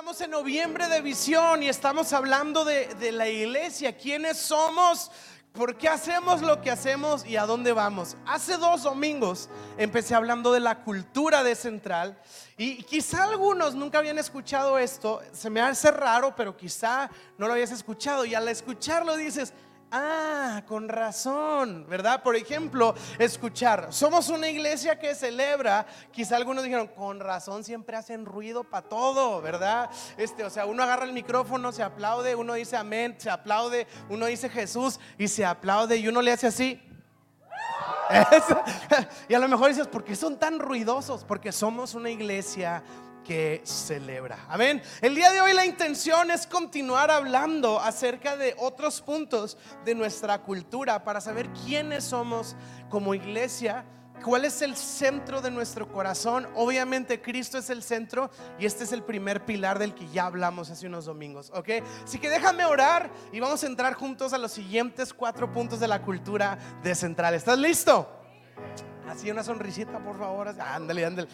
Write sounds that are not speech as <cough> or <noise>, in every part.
estamos en noviembre de visión y estamos hablando de, de la iglesia, quiénes somos, por qué hacemos lo que hacemos y a dónde vamos. Hace dos domingos empecé hablando de la cultura de Central y quizá algunos nunca habían escuchado esto, se me hace raro, pero quizá no lo habías escuchado y al escucharlo dices, Ah, con razón, ¿verdad? Por ejemplo, escuchar, somos una iglesia que celebra, quizá algunos dijeron, con razón siempre hacen ruido para todo, ¿verdad? Este, o sea, uno agarra el micrófono, se aplaude, uno dice amén, se aplaude, uno dice Jesús y se aplaude y uno le hace así. <laughs> <laughs> y a lo mejor dices, ¿por qué son tan ruidosos? Porque somos una iglesia que celebra. Amén. El día de hoy la intención es continuar hablando acerca de otros puntos de nuestra cultura para saber quiénes somos como iglesia. ¿Cuál es el centro de nuestro corazón? Obviamente Cristo es el centro y este es el primer pilar del que ya hablamos hace unos domingos, ¿ok? Así que déjame orar y vamos a entrar juntos a los siguientes cuatro puntos de la cultura de Central. ¿Estás listo? Así una sonrisita, por favor. Ándale, ándale.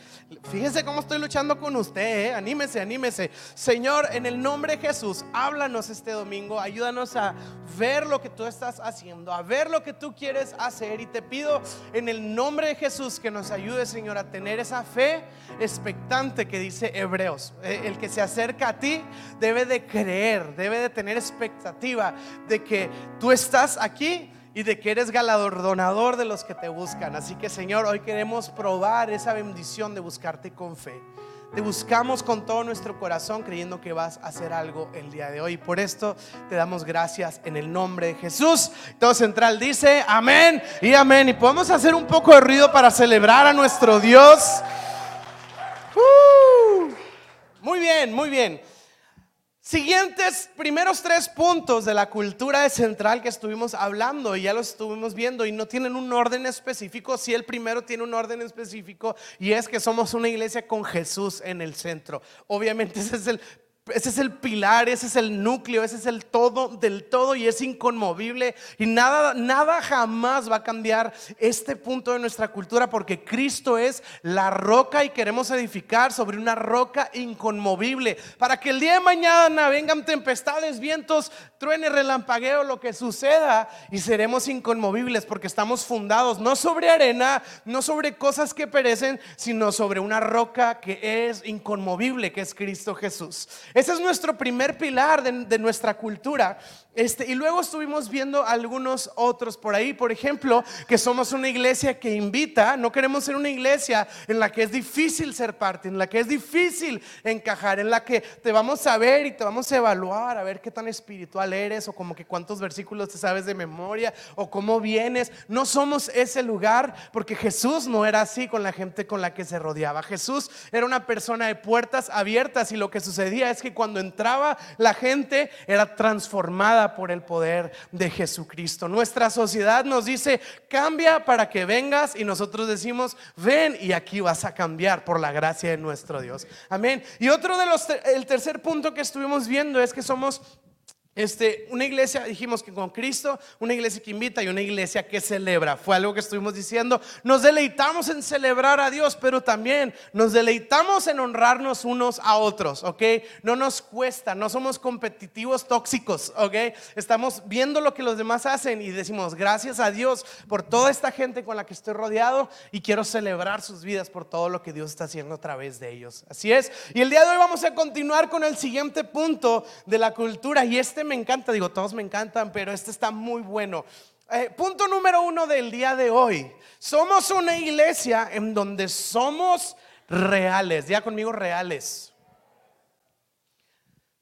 Fíjese cómo estoy luchando con usted. ¿eh? Anímese, anímese. Señor, en el nombre de Jesús, háblanos este domingo. Ayúdanos a ver lo que tú estás haciendo, a ver lo que tú quieres hacer. Y te pido en el nombre de Jesús que nos ayude, Señor, a tener esa fe expectante que dice Hebreos. Eh, el que se acerca a ti debe de creer, debe de tener expectativa de que tú estás aquí y de que eres galardonador de los que te buscan. Así que Señor, hoy queremos probar esa bendición de buscarte con fe. Te buscamos con todo nuestro corazón creyendo que vas a hacer algo el día de hoy. Por esto te damos gracias en el nombre de Jesús. Todo central dice amén y amén. Y podemos hacer un poco de ruido para celebrar a nuestro Dios. Uh. muy bien, muy bien. Siguientes primeros tres puntos de la cultura central que estuvimos hablando y ya los estuvimos viendo y no tienen un orden específico, si el primero tiene un orden específico y es que somos una iglesia con Jesús en el centro. Obviamente <laughs> ese es el ese es el pilar, ese es el núcleo, ese es el todo del todo y es inconmovible. Y nada, nada jamás va a cambiar este punto de nuestra cultura porque Cristo es la roca y queremos edificar sobre una roca inconmovible. Para que el día de mañana vengan tempestades, vientos, truene, relampagueo, lo que suceda y seremos inconmovibles porque estamos fundados no sobre arena, no sobre cosas que perecen, sino sobre una roca que es inconmovible, que es Cristo Jesús. Ese es nuestro primer pilar de, nuestra cultura. Este, y luego estuvimos viendo algunos otros por ahí, por ejemplo, que somos una iglesia que invita, no queremos ser una iglesia en la que es difícil ser parte, en la que es difícil encajar, en la que te vamos a ver y te vamos a evaluar, a ver qué tan espiritual eres o como que cuántos versículos te sabes de memoria o cómo vienes. No somos ese lugar porque Jesús no era así con la gente con la que se rodeaba. Jesús era una persona de puertas abiertas y lo que sucedía es que cuando entraba la gente era transformada por el poder de Jesucristo. Nuestra sociedad nos dice, cambia para que vengas y nosotros decimos, ven y aquí vas a cambiar por la gracia de nuestro Dios. Amén. Y otro de los, el tercer punto que estuvimos viendo es que somos este, una iglesia, dijimos que con Cristo, una iglesia que invita y una iglesia que celebra. Fue algo que estuvimos diciendo. Nos deleitamos en celebrar a Dios, pero también nos deleitamos en honrarnos unos a otros, ¿ok? No nos cuesta, no somos competitivos tóxicos, ¿ok? Estamos viendo lo que los demás hacen y decimos, gracias a Dios por toda esta gente con la que estoy rodeado y quiero celebrar sus vidas por todo lo que Dios está haciendo a través de ellos. Así es. Y el día de hoy vamos a continuar con el siguiente punto de la cultura y este me encanta, digo, todos me encantan, pero este está muy bueno. Eh, punto número uno del día de hoy. Somos una iglesia en donde somos reales. Ya conmigo reales.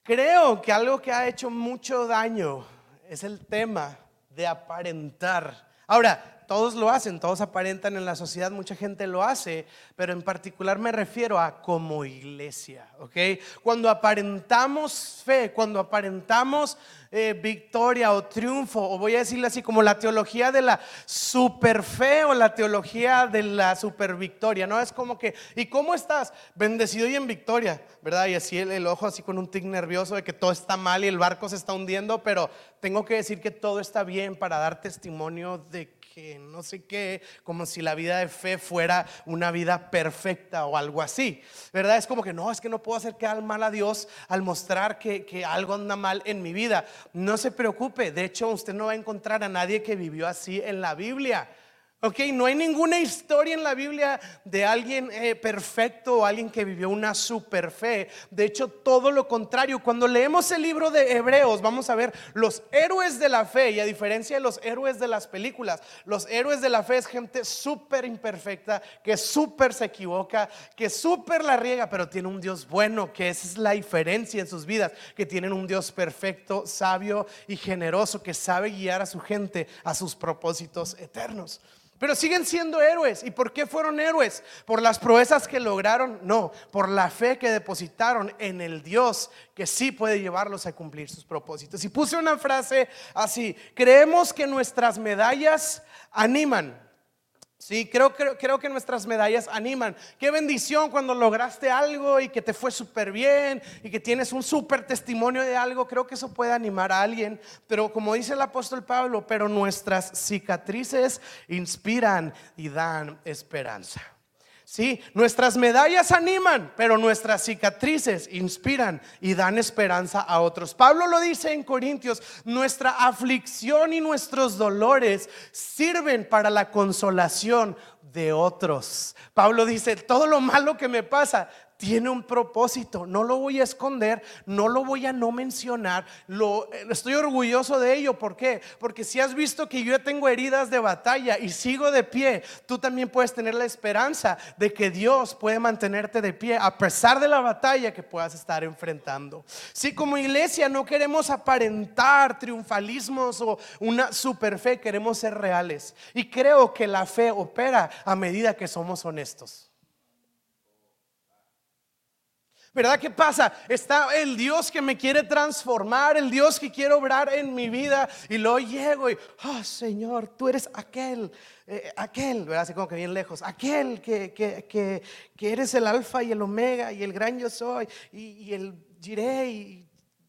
Creo que algo que ha hecho mucho daño es el tema de aparentar. Ahora, todos lo hacen, todos aparentan en la sociedad, mucha gente lo hace, pero en particular me refiero a como iglesia, ¿ok? Cuando aparentamos fe, cuando aparentamos eh, victoria o triunfo, o voy a decirle así, como la teología de la super fe o la teología de la super victoria, ¿no? Es como que, ¿y cómo estás? Bendecido y en victoria, ¿verdad? Y así el, el ojo así con un tic nervioso de que todo está mal y el barco se está hundiendo, pero tengo que decir que todo está bien para dar testimonio de que no sé qué, como si la vida de fe fuera una vida perfecta o algo así, ¿verdad? Es como que no, es que no puedo hacer quedar mal a Dios al mostrar que, que algo anda mal en mi vida. No se preocupe, de hecho usted no va a encontrar a nadie que vivió así en la Biblia. Ok, no hay ninguna historia en la Biblia de alguien eh, perfecto o alguien que vivió una super fe. De hecho, todo lo contrario. Cuando leemos el libro de Hebreos, vamos a ver los héroes de la fe. Y a diferencia de los héroes de las películas, los héroes de la fe es gente súper imperfecta, que súper se equivoca, que súper la riega, pero tiene un Dios bueno, que esa es la diferencia en sus vidas, que tienen un Dios perfecto, sabio y generoso, que sabe guiar a su gente a sus propósitos eternos. Pero siguen siendo héroes. ¿Y por qué fueron héroes? ¿Por las proezas que lograron? No, por la fe que depositaron en el Dios que sí puede llevarlos a cumplir sus propósitos. Y puse una frase así, creemos que nuestras medallas animan, Sí, creo, creo, que nuestras medallas animan. Qué bendición cuando lograste algo y que te fue súper bien y que tienes un súper testimonio de algo. Creo que eso puede animar a alguien. Pero como dice el apóstol Pablo, pero nuestras cicatrices inspiran y dan esperanza. Sí, nuestras medallas animan, pero nuestras cicatrices inspiran y dan esperanza a otros. Pablo lo dice en Corintios, nuestra aflicción y nuestros dolores sirven para la consolación de otros. Pablo dice, todo lo malo que me pasa tiene un propósito, no lo voy a esconder, no lo voy a no mencionar, lo, eh, estoy orgulloso de ello, ¿por qué? Porque si has visto que yo tengo heridas de batalla y sigo de pie, tú también puedes tener la esperanza de que Dios puede mantenerte de pie a pesar de la batalla que puedas estar enfrentando. Si como iglesia no queremos aparentar triunfalismos o una super fe, queremos ser reales. Y creo que la fe opera a medida que somos honestos. ¿Verdad qué pasa? Está el Dios que me quiere transformar, el Dios que quiere obrar en mi vida. Y luego llego y, oh Señor, tú eres aquel, eh, aquel, ¿verdad? Así como que bien lejos, aquel que, que, que, que, eres el alfa y el omega y el gran yo soy y, el giré y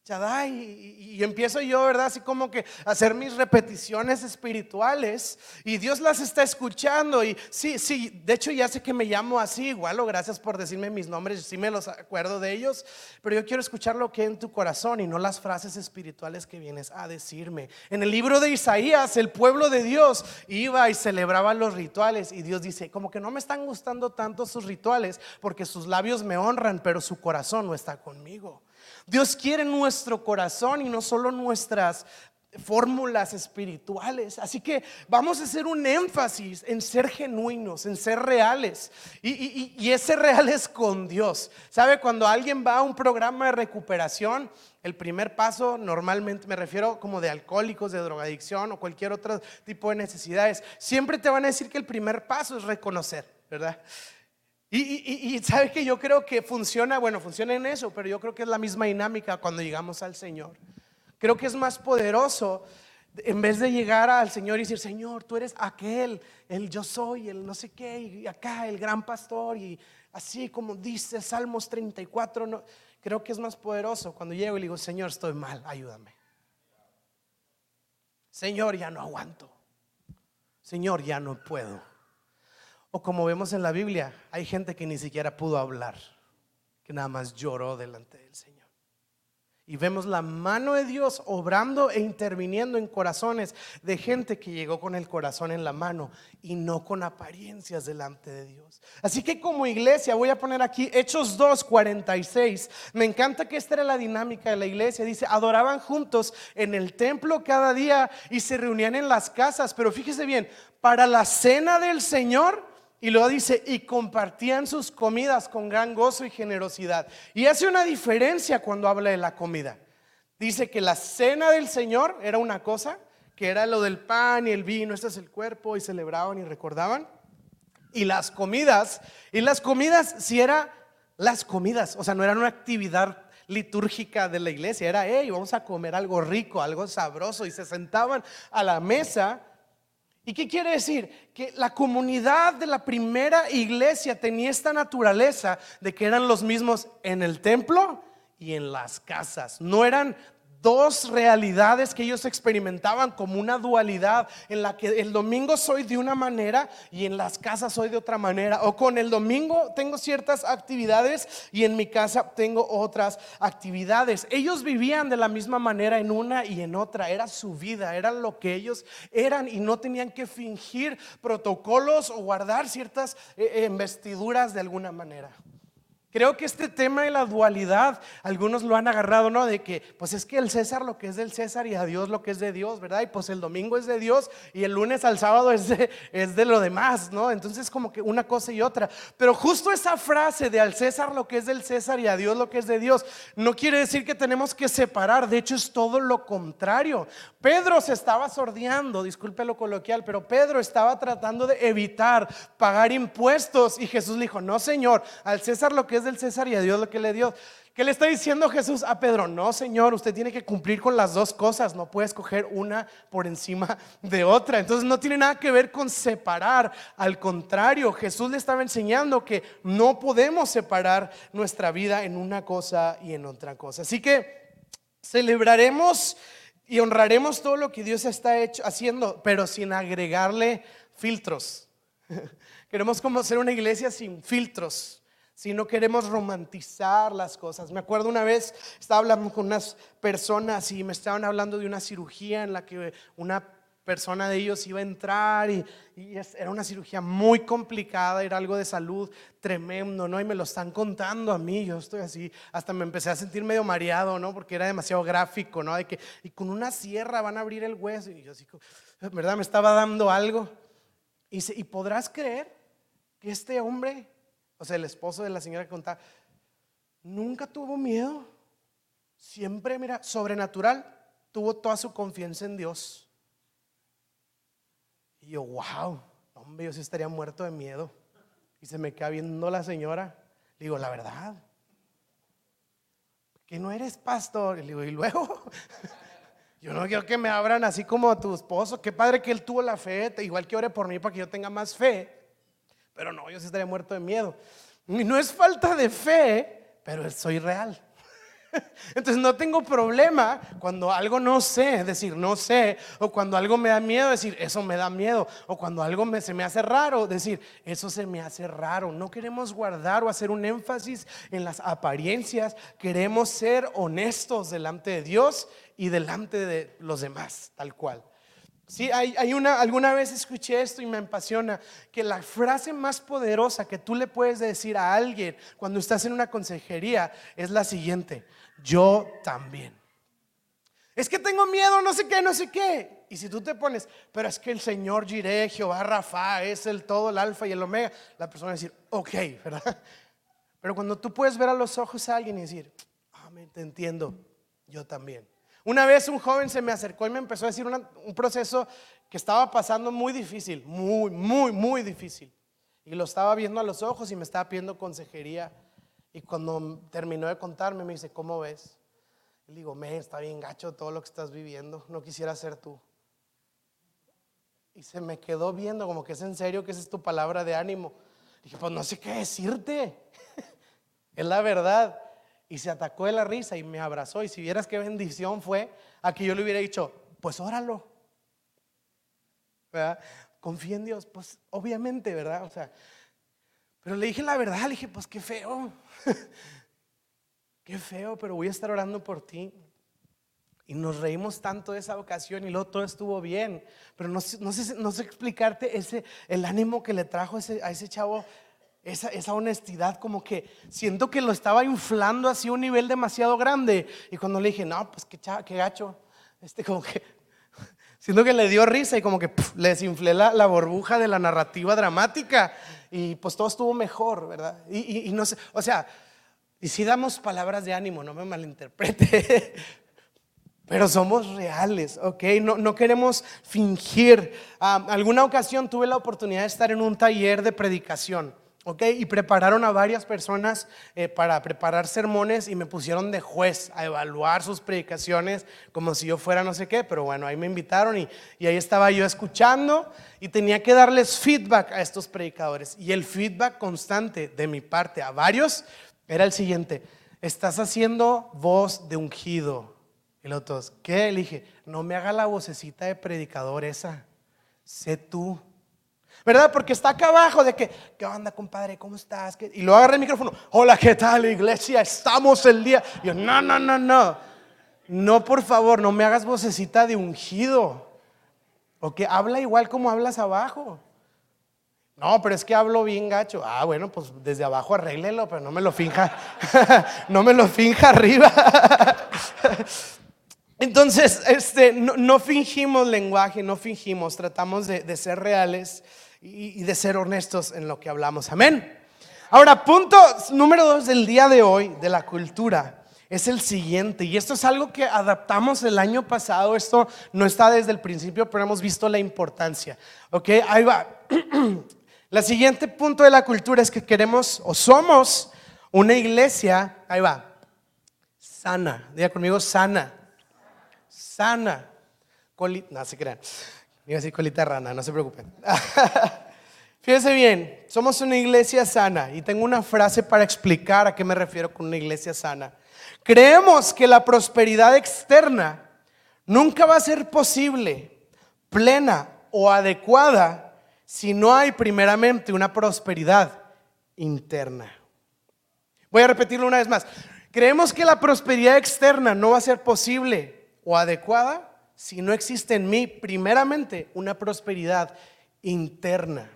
y, y, empiezo yo, ¿verdad? Así como que hacer mis repeticiones espirituales y Dios las está escuchando y sí, sí, de hecho ya sé que me llamo así, igual o gracias por decirme mis nombres, sí me los acuerdo de ellos, pero yo quiero escuchar lo que hay en tu corazón y no las frases espirituales que vienes a decirme. En el libro de Isaías, el pueblo de Dios iba y celebraba los rituales y Dios dice, como que no me están gustando tanto sus rituales porque sus labios me honran, pero su corazón no está conmigo. Dios quiere nuestro corazón y no solo nuestras fórmulas espirituales. Así que vamos a hacer un énfasis en ser genuinos, en ser reales. Y, ese real es con Dios. ¿Sabe? Cuando alguien va a un programa de recuperación, el primer paso normalmente me refiero como de alcohólicos, de drogadicción o cualquier otro tipo de necesidades. Siempre te van a decir que el primer paso es reconocer, ¿verdad? Y, sabe que yo creo que funciona, bueno, funciona en eso, pero yo creo que es la misma dinámica cuando llegamos al Señor. Creo que es más poderoso en vez de llegar al Señor y decir, Señor, tú eres aquel, el yo soy, el no sé qué, y acá el gran pastor, y así como dice Salmos 34, no, creo que es más poderoso cuando llego y digo, Señor, estoy mal, ayúdame. Señor, ya no aguanto. Señor, ya no puedo. O como vemos en la Biblia, hay gente que ni siquiera pudo hablar, que nada más lloró delante del Señor. Y vemos la mano de Dios obrando e interviniendo en corazones de gente que llegó con el corazón en la mano y no con apariencias delante de Dios. Así que como iglesia, voy a poner aquí Hechos 2, 46. Me encanta que esta era la dinámica de la iglesia. Dice, adoraban juntos en el templo cada día y se reunían en las casas. Pero fíjese bien, para la cena del Señor y luego dice, y compartían sus comidas con gran gozo y generosidad. Y hace una diferencia cuando habla de la comida. Dice que la cena del Señor era una cosa, que era lo del pan y el vino, este es el cuerpo, y celebraban y recordaban. Y las comidas, y las comidas, si era las comidas, o sea, no era una actividad litúrgica de la iglesia, era, hey, vamos a comer algo rico, algo sabroso, y se sentaban a la mesa ¿Y qué quiere decir? Que la comunidad de la primera iglesia tenía esta naturaleza de que eran los mismos en el templo y en las casas. No eran dos realidades que ellos experimentaban como una dualidad en la que el domingo soy de una manera y en las casas soy de otra manera. O con el domingo tengo ciertas actividades y en mi casa tengo otras actividades. Ellos vivían de la misma manera en una y en otra. Era su vida, era lo que ellos eran y no tenían que fingir protocolos o guardar ciertas eh, investiduras de alguna manera. Creo que este tema de la dualidad, algunos lo han agarrado, ¿no? De que, pues es que el César lo que es del César y a Dios lo que es de Dios, ¿verdad? Y pues el domingo es de Dios y el lunes al sábado es de, es de lo demás, ¿no? Entonces como que una cosa y otra. Pero justo esa frase de al César lo que es del César y a Dios lo que es de Dios, no quiere decir que tenemos que separar, de hecho es todo lo contrario. Pedro se estaba sordeando, disculpe lo coloquial, pero Pedro estaba tratando de evitar pagar impuestos y Jesús le dijo, no Señor, al César lo que es del César y a Dios lo que le dio. ¿Qué le está diciendo Jesús a Pedro? No, Señor, usted tiene que cumplir con las dos cosas, no puede escoger una por encima de otra. Entonces no tiene nada que ver con separar, al contrario, Jesús le estaba enseñando que no podemos separar nuestra vida en una cosa y en otra cosa. Así que celebraremos y honraremos todo lo que Dios está hecho, haciendo, pero sin agregarle filtros. <laughs> Queremos como ser una iglesia sin filtros si no queremos romantizar las cosas. Me acuerdo una vez, estaba hablando con unas personas y me estaban hablando de una cirugía en la que una persona de ellos iba a entrar y, era una cirugía muy complicada, era algo de salud tremendo, ¿no? Y me lo están contando a mí, yo estoy así, hasta me empecé a sentir medio mareado, ¿no? Porque era demasiado gráfico, ¿no? De que, y con una sierra van a abrir el hueso, y yo así, ¿verdad? Me estaba dando algo. Y, y podrás creer que este hombre o sea, el esposo de la señora que contaba, nunca tuvo miedo. Siempre, mira, sobrenatural, tuvo toda su confianza en Dios. Y yo, wow, hombre, yo sí estaría muerto de miedo. Y se me queda viendo la señora. Le digo, la verdad, que no eres pastor. Y luego, <laughs> yo no quiero que me abran así como tu esposo. Qué padre que él tuvo la fe, igual que ore por mí para que yo tenga más fe. Pero no, yo sí estaría muerto de miedo. Y no es falta de fe, pero soy real. <laughs> Entonces no tengo problema cuando algo no sé, decir no sé, o cuando algo me da miedo, decir eso me da miedo, o cuando algo me, se me hace raro, decir eso se me hace raro. No queremos guardar o hacer un énfasis en las apariencias, queremos ser honestos delante de Dios y delante de los demás, tal cual. Sí, hay, una, alguna vez escuché esto y me apasiona, que la frase más poderosa que tú le puedes decir a alguien cuando estás en una consejería es la siguiente, yo también. Es que tengo miedo, no sé qué, no sé qué. Y si tú te pones, pero es que el Señor Jireh, Jehová Rafa, es el todo, el alfa y el omega, la persona va a decir, ok, ¿verdad? Pero cuando tú puedes ver a los ojos a alguien y decir, amén, te entiendo, yo también. Una vez un joven se me acercó y me empezó a decir un proceso que estaba pasando muy difícil, muy, muy, muy difícil. Y lo estaba viendo a los ojos y me estaba pidiendo consejería. Y cuando terminó de contarme, me dice, ¿cómo ves? Y le digo, me está bien gacho todo lo que estás viviendo, no quisiera ser tú. Y se me quedó viendo como que es en serio que esa es tu palabra de ánimo. dije, pues no sé qué decirte. <laughs> es la verdad y se atacó de la risa y me abrazó. Y si vieras qué bendición fue a que yo le hubiera dicho, pues óralo. ¿Verdad? Confía en Dios, pues obviamente, ¿verdad? O sea, pero le dije la verdad, le dije, pues qué feo. <laughs> qué feo, pero voy a estar orando por ti. Y nos reímos tanto de esa ocasión y luego todo estuvo bien. Pero no, no, sé, no sé explicarte ese, el ánimo que le trajo ese, a ese chavo esa, honestidad como que siento que lo estaba inflando así a un nivel demasiado grande. Y cuando le dije, no, pues qué, qué gacho, este como que <laughs> siento que le dio risa y como que le desinflé la, burbuja de la narrativa dramática y pues todo estuvo mejor, ¿verdad? Y, no sé, o sea, y si damos palabras de ánimo, no me malinterprete. <laughs> Pero somos reales, ¿ok? No, no queremos fingir. Ah, alguna ocasión tuve la oportunidad de estar en un taller de predicación. ¿Ok? Y prepararon a varias personas eh, para preparar sermones y me pusieron de juez a evaluar sus predicaciones como si yo fuera no sé qué, pero bueno, ahí me invitaron y, y ahí estaba yo escuchando y tenía que darles feedback a estos predicadores. Y el feedback constante de mi parte a varios era el siguiente, estás haciendo voz de ungido. Y los todos, ¿qué? Le dije, no me haga la vocecita de predicador esa, sé tú. ¿Verdad? Porque está acá abajo de que, ¿qué onda, compadre? ¿Cómo estás? Y luego agarra el micrófono, hola, ¿qué tal, iglesia? Estamos el día. Y yo, no, no, no, no. No, por favor, no me hagas vocecita de ungido. O que habla igual como hablas abajo. No, pero es que hablo bien gacho. Ah, bueno, pues desde abajo arréglelo, pero no me lo finja. <laughs> no me lo finja arriba. <laughs> Entonces, este, no, fingimos lenguaje, no fingimos, tratamos de, ser reales y, de ser honestos en lo que hablamos. Amén. Ahora, punto número dos del día de hoy, de la cultura, es el siguiente. Y esto es algo que adaptamos el año pasado. Esto no está desde el principio, pero hemos visto la importancia. Ok, ahí va. <clears throat> La siguiente punto de la cultura es que queremos o somos una iglesia, ahí va, sana. Diga conmigo, sana sana. no se crean. Iba a decir colita rana, no se preocupen. <laughs> Fíjense bien, somos una iglesia sana y tengo una frase para explicar a qué me refiero con una iglesia sana. Creemos que la prosperidad externa nunca va a ser posible, plena o adecuada si no hay primeramente una prosperidad interna. Voy a repetirlo una vez más. Creemos que la prosperidad externa no va a ser posible, o adecuada si no existe en mí primeramente una prosperidad interna.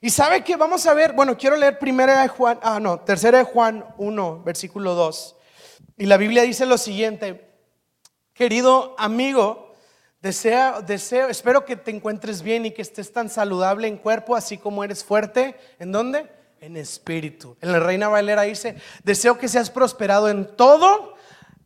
Y sabe que vamos a ver, bueno, quiero leer primera de Juan, ah no, tercera de Juan 1, versículo 2. Y la Biblia dice lo siguiente, querido amigo, deseo, deseo, espero que te encuentres bien y que estés tan saludable en cuerpo así como eres fuerte. ¿En dónde? En espíritu. En la Reina Valera dice, deseo que seas prosperado en todo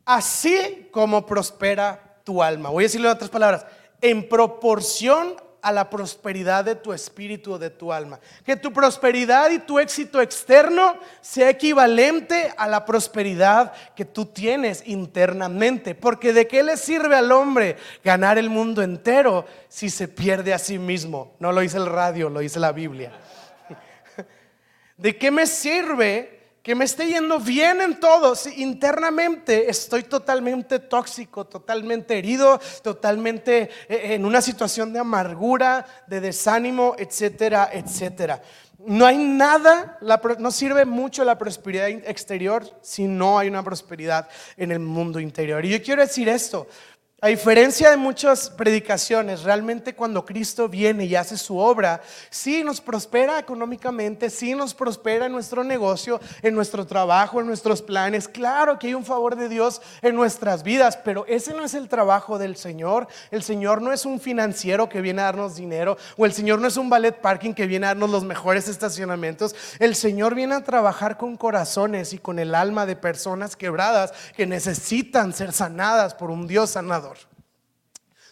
así como prospera tu alma. Voy a decirlo otras palabras, en proporción a la prosperidad de tu espíritu o de tu alma. Que tu prosperidad y tu éxito externo sea equivalente a la prosperidad que tú tienes internamente. Porque de qué le sirve al hombre ganar el mundo entero si se pierde a sí mismo. No lo dice el radio, lo dice la Biblia. <laughs> ¿De qué me sirve que me esté yendo bien en todo, si internamente estoy totalmente tóxico, totalmente herido, totalmente eh, en una situación de amargura, de desánimo, etcétera, etcétera. No hay nada, no sirve mucho la prosperidad exterior si no hay una prosperidad en el mundo interior. Y yo quiero decir esto, a diferencia de muchas predicaciones, realmente cuando Cristo viene y hace su obra, sí nos prospera económicamente, sí nos prospera en nuestro negocio, en nuestro trabajo, en nuestros planes. Claro que hay un favor de Dios en nuestras vidas, pero ese no es el trabajo del Señor. El Señor no es un financiero que viene a darnos dinero, o el Señor no es un ballet parking que viene a darnos los mejores estacionamientos. El Señor viene a trabajar con corazones y con el alma de personas quebradas que necesitan ser sanadas por un Dios sanador.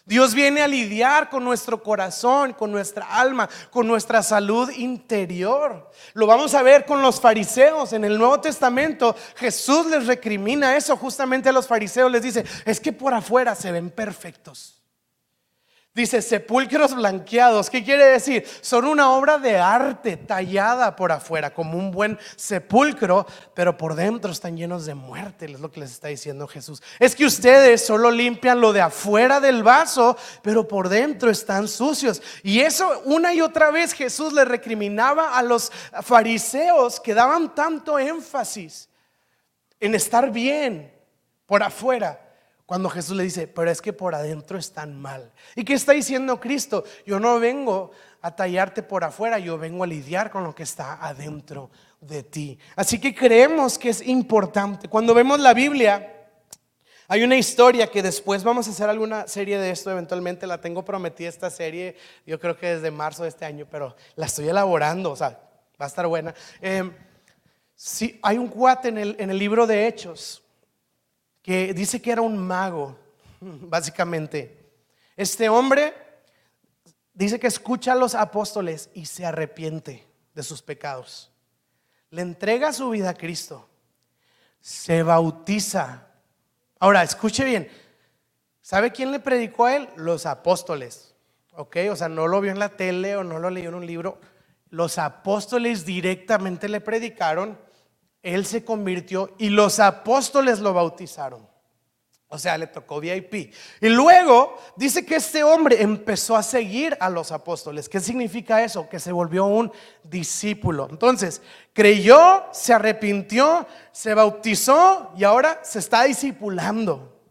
Dios viene a lidiar con nuestro corazón, con nuestra alma, con nuestra salud interior. Lo vamos a ver con los fariseos en el Nuevo Testamento. Jesús les recrimina eso justamente a los fariseos. Les dice, es que por afuera se ven perfectos. Dice sepulcros blanqueados. ¿Qué quiere decir? Son una obra de arte tallada por afuera, como un buen sepulcro, pero por dentro están llenos de muerte, es lo que les está diciendo Jesús. Es que ustedes solo limpian lo de afuera del vaso, pero por dentro están sucios. Y eso una y otra vez Jesús le recriminaba a los fariseos que daban tanto énfasis en estar bien por afuera cuando Jesús le dice, pero es que por adentro están mal. ¿Y qué está diciendo Cristo? Yo no vengo a tallarte por afuera, yo vengo a lidiar con lo que está adentro de ti. Así que creemos que es importante. Cuando vemos la Biblia, hay una historia que después vamos a hacer alguna serie de esto, eventualmente la tengo prometida esta serie, yo creo que desde marzo de este año, pero la estoy elaborando, o sea, va a estar buena. Eh, sí, hay un cuate en el, en el libro de Hechos que dice que era un mago, <laughs> básicamente. Este hombre dice que escucha a los apóstoles y se arrepiente de sus pecados. Le entrega su vida a Cristo. Se bautiza. Ahora, escuche bien. ¿Sabe quién le predicó a él? Los apóstoles. ¿Ok? O sea, no lo vio en la tele o no lo leyó en un libro. Los apóstoles directamente le predicaron él se convirtió y los apóstoles lo bautizaron. O sea, le tocó VIP. Y luego dice que este hombre empezó a seguir a los apóstoles. ¿Qué significa eso? Que se volvió un discípulo. Entonces, creyó, se arrepintió, se bautizó y ahora se está discipulando.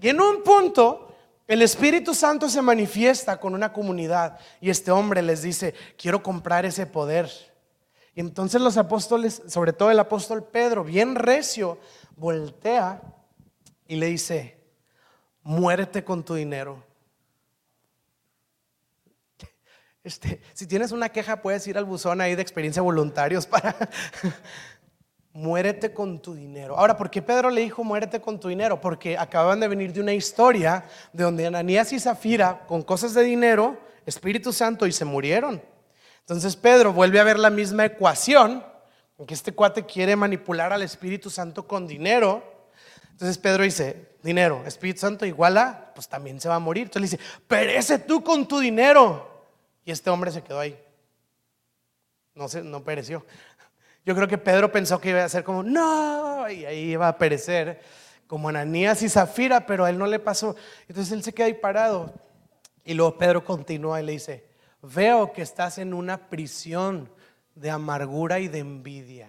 Y en un punto, el Espíritu Santo se manifiesta con una comunidad y este hombre les dice, quiero comprar ese poder. Y entonces los apóstoles, sobre todo el apóstol Pedro, bien recio, voltea y le dice, muérete con tu dinero. <laughs> Este, si tienes una queja, puedes ir al buzón ahí de experiencia voluntarios para... <laughs> muérete con tu dinero. Ahora, ¿por qué Pedro le dijo muérete con tu dinero? Porque acaban de venir de una historia de donde Ananías y Zafira, con cosas de dinero, Espíritu Santo, y se murieron. Entonces Pedro vuelve a ver la misma ecuación, en que este cuate quiere manipular al Espíritu Santo con dinero. Entonces Pedro dice, dinero, Espíritu Santo iguala, pues también se va a morir. Entonces le dice, perece tú con tu dinero. Y este hombre se quedó ahí. No, se, no pereció. Yo creo que Pedro pensó que iba a ser como, no, y ahí iba a perecer, como Ananías y Zafira, pero a él no le pasó. Entonces él se queda ahí parado. Y luego Pedro continúa y le dice, veo que estás en una prisión de amargura y de envidia.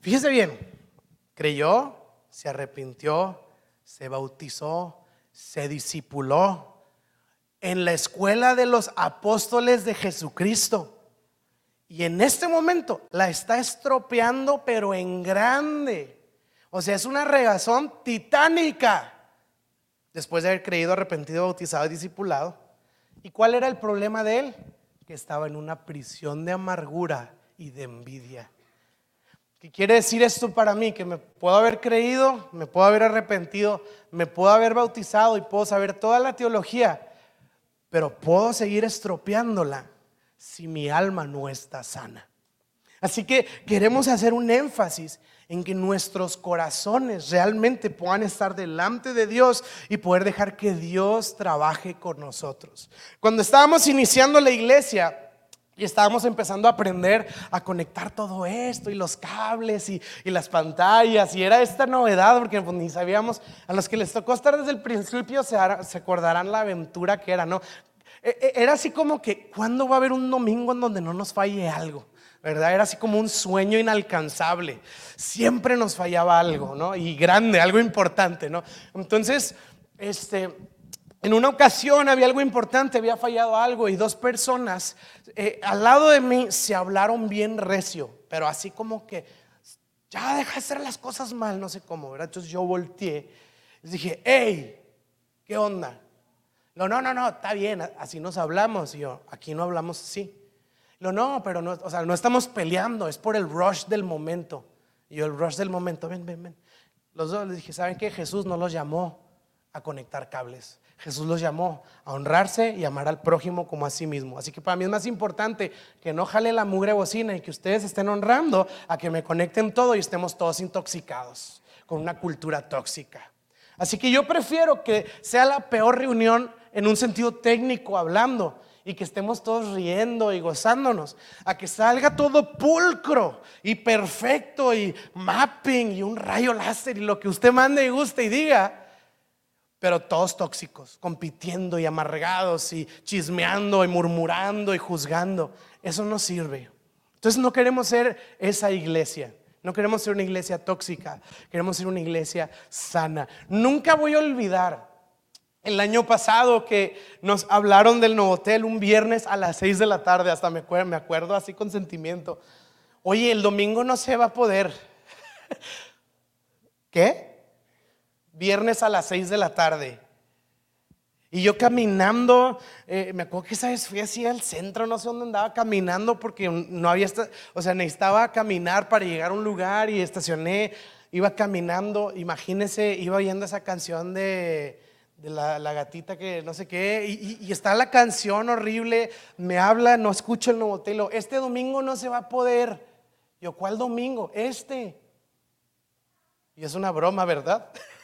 Fíjese bien, creyó, se arrepintió, se bautizó, se discipuló en la escuela de los apóstoles de Jesucristo. Y en este momento la está estropeando, pero en grande. O sea, es una regazón titánica. Después de haber creído, arrepentido, bautizado y discipulado. ¿Y cuál era el problema de él? Que estaba en una prisión de amargura y de envidia. ¿Qué quiere decir esto para mí? Que me puedo haber creído, me puedo haber arrepentido, me puedo haber bautizado y puedo saber toda la teología, pero puedo seguir estropeándola si mi alma no está sana. Así que queremos hacer un énfasis en que nuestros corazones realmente puedan estar delante de Dios y poder dejar que Dios trabaje con nosotros. Cuando estábamos iniciando la iglesia, y estábamos empezando a aprender a conectar todo esto y los cables y, las pantallas. Y era esta novedad porque pues, ni sabíamos, a los que les tocó estar desde el principio se, se acordarán la aventura que era, ¿no? E, e, era así como que, ¿cuándo va a haber un domingo en donde no nos falle algo? ¿Verdad? Era así como un sueño inalcanzable. Siempre nos fallaba algo, ¿no? Y grande, algo importante, ¿no? Entonces, este, en una ocasión había algo importante, había fallado algo y dos personas eh, al lado de mí se hablaron bien recio, pero así como que, ya deja de hacer las cosas mal, no sé cómo, ¿verdad? Entonces yo volteé y dije, hey, ¿qué onda? No, no, no, no, está bien, así nos hablamos. Y yo, aquí no hablamos así. No, no, pero no, o sea, no estamos peleando, es por el rush del momento. Y yo, el rush del momento, ven, ven, ven. Los dos les dije, ¿saben qué? Jesús no los llamó a conectar cables. Jesús los llamó a honrarse y amar al prójimo como a sí mismo. Así que para mí es más importante que no jale la mugre bocina y que ustedes estén honrando a que me conecten todo y estemos todos intoxicados con una cultura tóxica. Así que yo prefiero que sea la peor reunión en un sentido técnico hablando y que estemos todos riendo y gozándonos, a que salga todo pulcro y perfecto y mapping y un rayo láser y lo que usted mande y guste y diga, pero todos tóxicos, compitiendo y amargados y chismeando y murmurando y juzgando. Eso no sirve. Entonces no queremos ser esa iglesia. No queremos ser una iglesia tóxica, queremos ser una iglesia sana. Nunca voy a olvidar el año pasado que nos hablaron del Novotel un viernes a las 6 de la tarde, hasta me acuerdo, me acuerdo así con sentimiento. Oye, el domingo no se va a poder. <laughs> ¿Qué? Viernes a las 6 de la tarde. Y yo caminando, eh, me acuerdo que esa vez fui así al centro, no sé dónde andaba caminando porque no había, o sea, necesitaba caminar para llegar a un lugar y estacioné, iba caminando, imagínense, iba oyendo esa canción de de la, gatita que no sé qué, y, está la canción horrible, me habla, no escucho el nuevo telo, este domingo no se va a poder. Yo, ¿cuál domingo? Este. Y es una broma, ¿verdad? <laughs>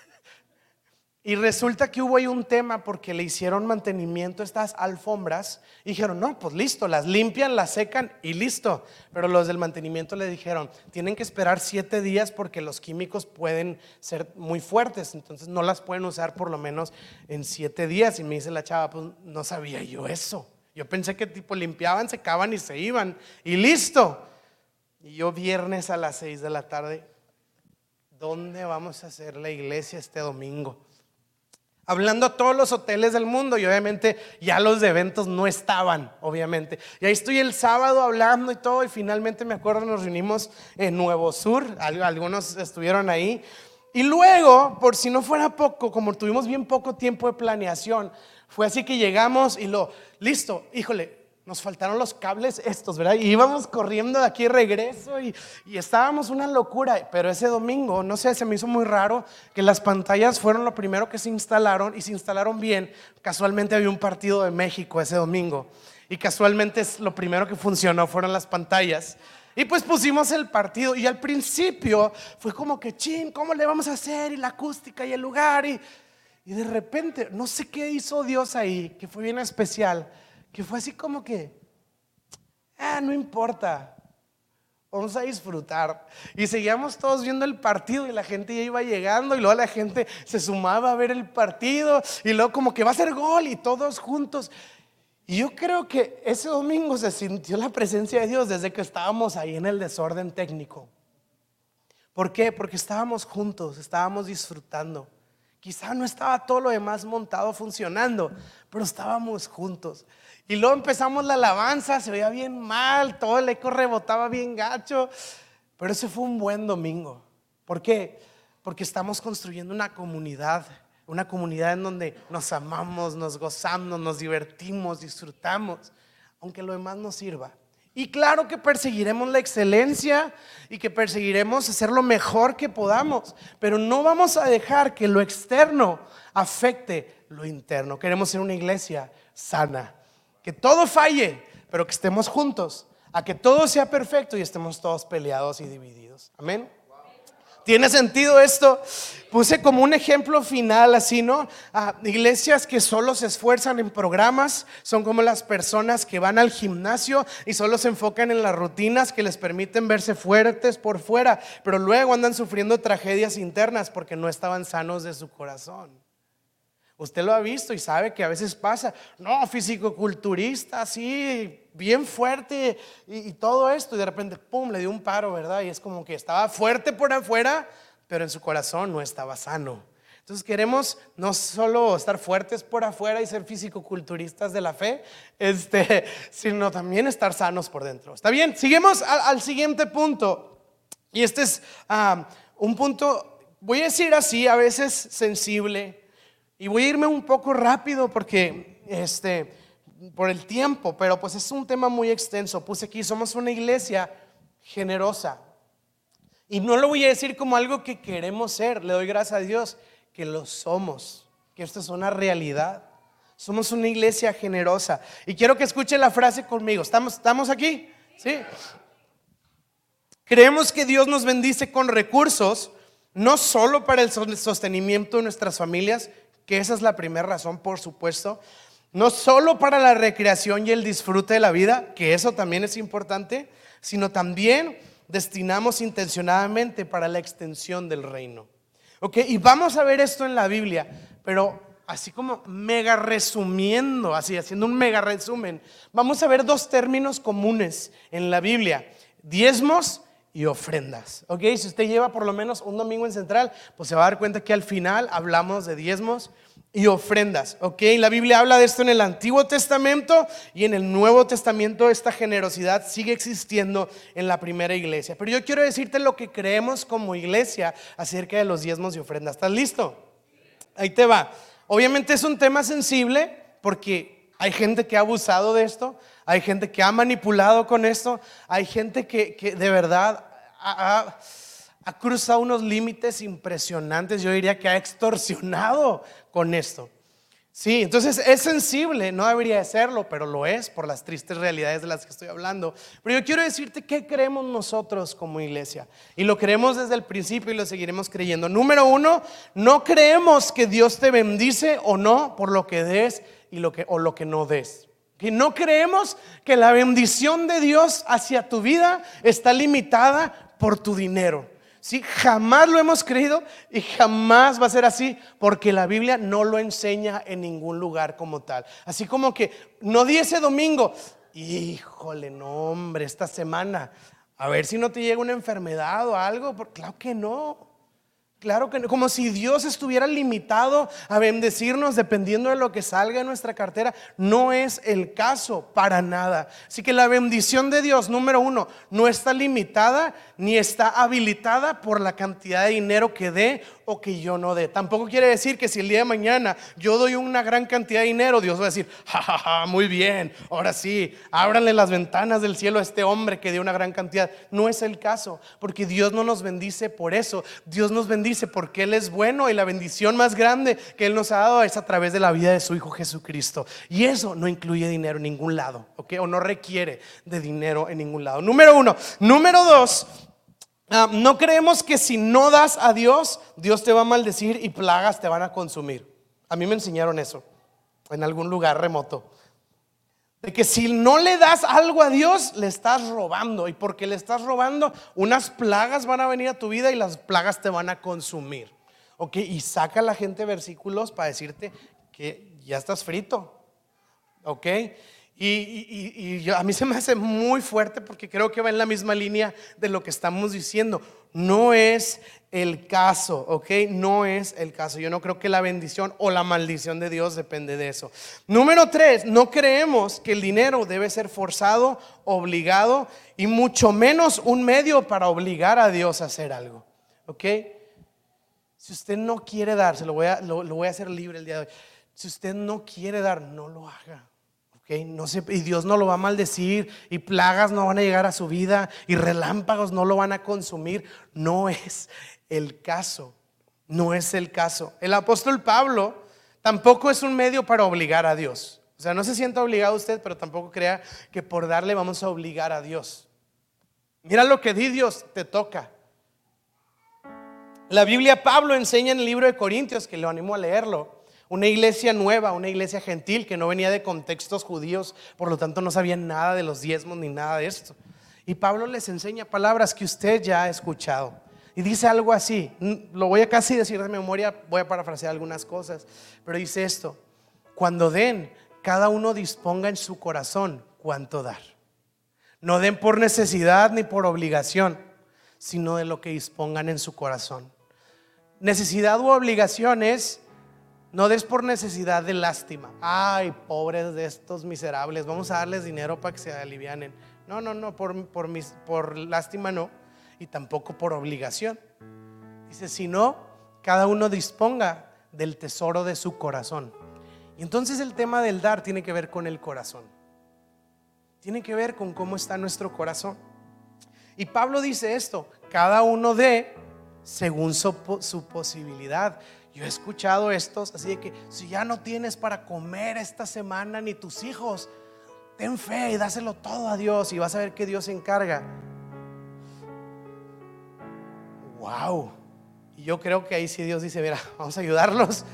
Y resulta que hubo ahí un tema porque le hicieron mantenimiento a estas alfombras. Y dijeron, no, pues listo, las limpian, las secan y listo. Pero los del mantenimiento le dijeron, tienen que esperar siete días porque los químicos pueden ser muy fuertes. Entonces no las pueden usar por lo menos en siete días. Y me dice la chava, pues no sabía yo eso. Yo pensé que tipo limpiaban, secaban y se iban. Y listo. Y yo viernes a las seis de la tarde, ¿dónde vamos a hacer la iglesia este domingo? Hablando a todos los hoteles del mundo y obviamente ya los de eventos no estaban, obviamente. Y ahí estoy el sábado hablando y todo y finalmente me acuerdo nos reunimos en Nuevo Sur, algunos estuvieron ahí. Y luego, por si no fuera poco, como tuvimos bien poco tiempo de planeación, fue así que llegamos y lo, listo, híjole, nos faltaron los cables estos, ¿verdad? Y íbamos corriendo de aquí regreso y, y, estábamos una locura. Pero ese domingo, no sé, se me hizo muy raro que las pantallas fueron lo primero que se instalaron y se instalaron bien. Casualmente había un partido de México ese domingo y casualmente lo primero que funcionó fueron las pantallas. Y pues pusimos el partido y al principio fue como que, chin, ¿cómo le vamos a hacer? Y la acústica y el lugar. Y, y de repente, no sé qué hizo Dios ahí, que fue bien especial que fue así como que, ah, no importa, vamos a disfrutar. Y seguíamos todos viendo el partido y la gente ya iba llegando y luego la gente se sumaba a ver el partido y luego como que va a ser gol y todos juntos. Y yo creo que ese domingo se sintió la presencia de Dios desde que estábamos ahí en el desorden técnico. ¿Por qué? Porque estábamos juntos, estábamos disfrutando. Quizá no estaba todo lo demás montado funcionando, pero estábamos juntos. Y luego empezamos la alabanza, se veía bien mal, todo el eco rebotaba bien gacho. Pero ese fue un buen domingo. ¿Por qué? Porque estamos construyendo una comunidad, una comunidad en donde nos amamos, nos gozamos, nos divertimos, disfrutamos, aunque lo demás no sirva. Y claro que perseguiremos la excelencia y que perseguiremos hacer lo mejor que podamos, pero no vamos a dejar que lo externo afecte lo interno. Queremos ser una iglesia sana, que todo falle, pero que estemos juntos, a que todo sea perfecto y estemos todos peleados y divididos. Amén. ¿Tiene sentido esto? Puse como un ejemplo final así, ¿no? iglesias que solo se esfuerzan en programas, son como las personas que van al gimnasio y solo se enfocan en las rutinas que les permiten verse fuertes por fuera, pero luego andan sufriendo tragedias internas porque no estaban sanos de su corazón. Usted lo ha visto y sabe que a veces pasa, no, físico-culturista, así, bien fuerte y, todo esto, y de repente, pum, le dio un paro, ¿verdad? Y es como que estaba fuerte por afuera, pero en su corazón no estaba sano. Entonces queremos no solo estar fuertes por afuera y ser físico-culturistas de la fe, este, <laughs> sino también estar sanos por dentro. ¿Está bien? Seguimos al, siguiente punto. Y este es ah, un punto, voy a decir así, a veces sensible. Y voy a irme un poco rápido porque este por el tiempo, pero pues es un tema muy extenso. Puse aquí, somos una iglesia generosa. Y no lo voy a decir como algo que queremos ser, le doy gracias a Dios que lo somos, que esto es una realidad. Somos una iglesia generosa. Y quiero que escuche la frase conmigo. ¿Estamos, estamos aquí? ¿Sí? Creemos que Dios nos bendice con recursos, no solo para el sostenimiento de nuestras familias, que esa es la primera razón, por supuesto, no solo para la recreación y el disfrute de la vida, que eso también es importante, sino también destinamos intencionadamente para la extensión del reino. ¿Ok? Y vamos a ver esto en la Biblia, pero así como mega resumiendo, así haciendo un mega resumen, vamos a ver dos términos comunes en la Biblia, diezmos y ofrendas. ¿Ok? Si usted lleva por lo menos un domingo en central, pues se va a dar cuenta que al final hablamos de diezmos y ofrendas. ¿Ok? La Biblia habla de esto en el Antiguo Testamento y en el Nuevo Testamento esta generosidad sigue existiendo en la primera iglesia. Pero yo quiero decirte lo que creemos como iglesia acerca de los diezmos y ofrendas. ¿Estás listo? Ahí te va. Obviamente es un tema sensible porque hay gente que ha abusado de esto, hay gente que ha manipulado con esto, hay gente que, de verdad ha cruzado unos límites impresionantes, yo diría que ha extorsionado con esto. Sí, entonces es sensible, no debería de serlo, pero lo es por las tristes realidades de las que estoy hablando. Pero yo quiero decirte qué creemos nosotros como iglesia. Y lo creemos desde el principio y lo seguiremos creyendo. Número uno, no creemos que Dios te bendice o no por lo que des y lo que, o lo que no des. Que no creemos que la bendición de Dios hacia tu vida está limitada por tu dinero. Sí, jamás lo hemos creído y jamás va a ser así porque la Biblia no lo enseña en ningún lugar como tal. Así como que no di ese domingo, híjole, no hombre, esta semana, a ver si no te llega una enfermedad o algo, claro que no. Claro que no, como si Dios estuviera limitado a bendecirnos dependiendo de lo que salga en nuestra cartera. No es el caso para nada. Así que la bendición de Dios, número uno, no está limitada ni está habilitada por la cantidad de dinero que dé o que yo no dé. Tampoco quiere decir que si el día de mañana yo doy una gran cantidad de dinero, Dios va a decir, jajaja, muy bien, ahora sí, ábranle las ventanas del cielo a este hombre que dio una gran cantidad. No es el caso, porque Dios no nos bendice por eso. Dios nos bendice porque Él es bueno y la bendición más grande que Él nos ha dado es a través de la vida de su Hijo Jesucristo. Y eso no incluye dinero en ningún lado, ¿ok? O no requiere de dinero en ningún lado. Número uno. Número dos. Ah, no creemos que si no das a Dios, Dios te va a maldecir y plagas te van a consumir. A mí me enseñaron eso en algún lugar remoto. De que si no le das algo a Dios, le estás robando. Y porque le estás robando, unas plagas van a venir a tu vida y las plagas te van a consumir. Ok, y saca la gente versículos para decirte que ya estás frito. Ok, y, a mí se me hace muy fuerte porque creo que va en la misma línea de lo que estamos diciendo. No es el caso, ¿ok? No es el caso. Yo no creo que la bendición o la maldición de Dios depende de eso. Número tres, no creemos que el dinero debe ser forzado, obligado y mucho menos un medio para obligar a Dios a hacer algo, ¿ok? Si usted no quiere dar, se lo voy a, lo voy a hacer libre el día de hoy. Si usted no quiere dar, no lo haga. Y Dios no lo va a maldecir, y plagas no van a llegar a su vida, y relámpagos no lo van a consumir. No es el caso, no es el caso. El apóstol Pablo tampoco es un medio para obligar a Dios. O sea, no se sienta obligado usted, pero tampoco crea que por darle vamos a obligar a Dios. Mira lo que di Dios, te toca. La Biblia Pablo enseña en el libro de Corintios, que lo animo a leerlo una iglesia nueva, una iglesia gentil que no venía de contextos judíos, por lo tanto no sabían nada de los diezmos ni nada de esto. Y Pablo les enseña palabras que usted ya ha escuchado. Y dice algo así, lo voy a casi decir de memoria, voy a parafrasear algunas cosas, pero dice esto, cuando den, cada uno disponga en su corazón cuánto dar. No den por necesidad ni por obligación, sino de lo que dispongan en su corazón. Necesidad u obligación es no des por necesidad de lástima. Ay, pobres de estos miserables, vamos a darles dinero para que se alivianen. No, no, no, por, por, por lástima no, y tampoco por obligación. Dice, si no, cada uno disponga del tesoro de su corazón. Y entonces el tema del dar tiene que ver con el corazón. Tiene que ver con cómo está nuestro corazón. Y Pablo dice esto, cada uno de según su posibilidad. Yo he escuchado estos, así de que si ya no tienes para comer esta semana ni tus hijos, ten fe y dáselo todo a Dios y vas a ver que Dios se encarga. Wow. Y yo creo que ahí sí Dios dice, mira, <laughs> vamos a ayudarlos.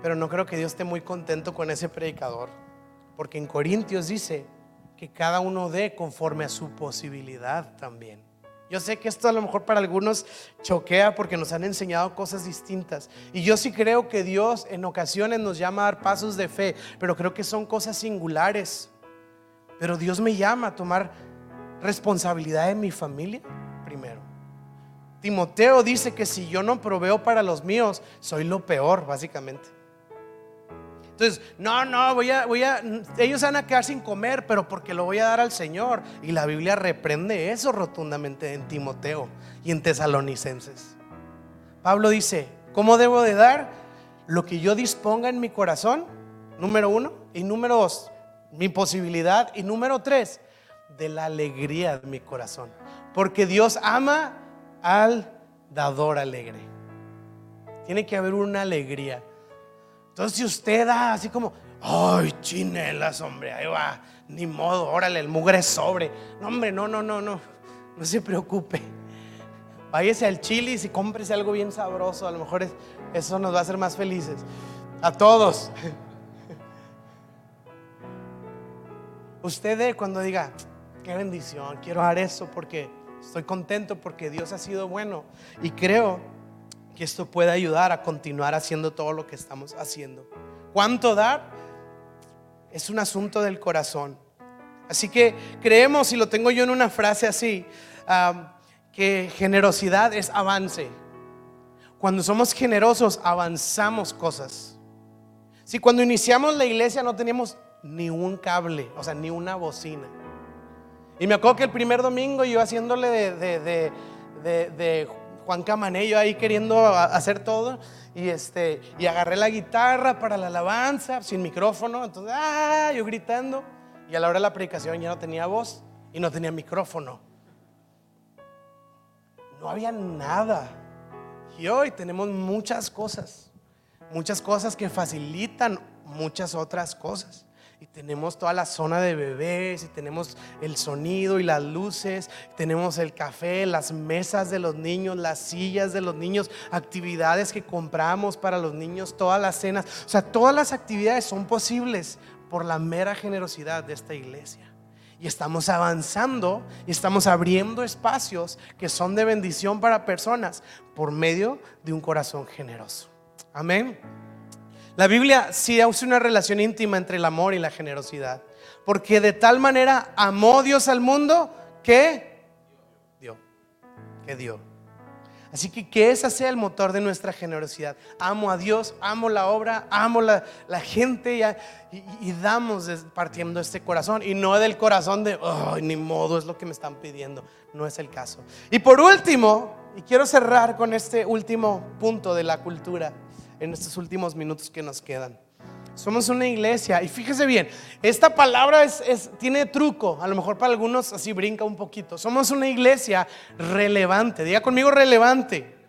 Pero no creo que Dios esté muy contento con ese predicador. Porque en Corintios dice que cada uno dé conforme a su posibilidad también. Yo sé que esto a lo mejor para algunos choquea porque nos han enseñado cosas distintas. Y yo sí creo que Dios en ocasiones nos llama a dar pasos de fe, pero creo que son cosas singulares. Pero Dios me llama a tomar responsabilidad de mi familia primero. Timoteo dice que si yo no proveo para los míos, soy lo peor, básicamente. Entonces, no, no, voy a, voy a, ellos van a quedar sin comer, pero porque lo voy a dar al Señor. Y la Biblia reprende eso rotundamente en Timoteo y en Tesalonicenses. Pablo dice, ¿cómo debo de dar? Lo que yo disponga en mi corazón, número uno. Y número dos, mi posibilidad. Y número tres, de la alegría de mi corazón. Porque Dios ama al dador alegre. Tiene que haber una alegría. Entonces si usted da así como, ay, chinelas, hombre, ahí va, ni modo, órale, el mugre sobre. No, hombre, no, no, no, no, no se preocupe. Váyase al chili y cómprese algo bien sabroso, a lo mejor eso nos va a hacer más felices. A todos. <laughs> Usted cuando diga, qué bendición, quiero dar eso porque estoy contento porque Dios ha sido bueno y creo que esto puede ayudar a continuar haciendo todo lo que estamos haciendo. ¿Cuánto dar? Es un asunto del corazón. Así que creemos, y lo tengo yo en una frase así, que generosidad es avance. Cuando somos generosos, avanzamos cosas. Si cuando iniciamos la iglesia no teníamos ni un cable, o sea, ni una bocina. Y me acuerdo que el primer domingo yo haciéndole de, de, Juan Camanello ahí queriendo hacer todo. Y, este, y agarré la guitarra para la alabanza sin micrófono. Entonces, ah, yo gritando. Y a la hora de la predicación ya no tenía voz y no tenía micrófono. No había nada. Y hoy tenemos muchas cosas. Muchas cosas que facilitan muchas otras cosas y tenemos toda la zona de bebés y tenemos el sonido y las luces, tenemos el café, las mesas de los niños, las sillas de los niños, actividades que compramos para los niños, todas las cenas, o sea, todas las actividades son posibles por la mera generosidad de esta iglesia. Y estamos avanzando y estamos abriendo espacios que son de bendición para personas por medio de un corazón generoso. Amén. La Biblia sí hace una relación íntima entre el amor y la generosidad. Porque de tal manera amó Dios al mundo que dio. Que dio. Así que que ese sea el motor de nuestra generosidad. Amo a Dios, amo la obra, amo la, gente y, damos partiendo este corazón. Y no del corazón de, ay, ni modo, es lo que me están pidiendo. No es el caso. Y por último, y quiero cerrar con este último punto de la cultura en estos últimos minutos que nos quedan. Somos una iglesia y fíjese bien, esta palabra es, tiene truco, a lo mejor para algunos así brinca un poquito. Somos una iglesia relevante, diga conmigo relevante.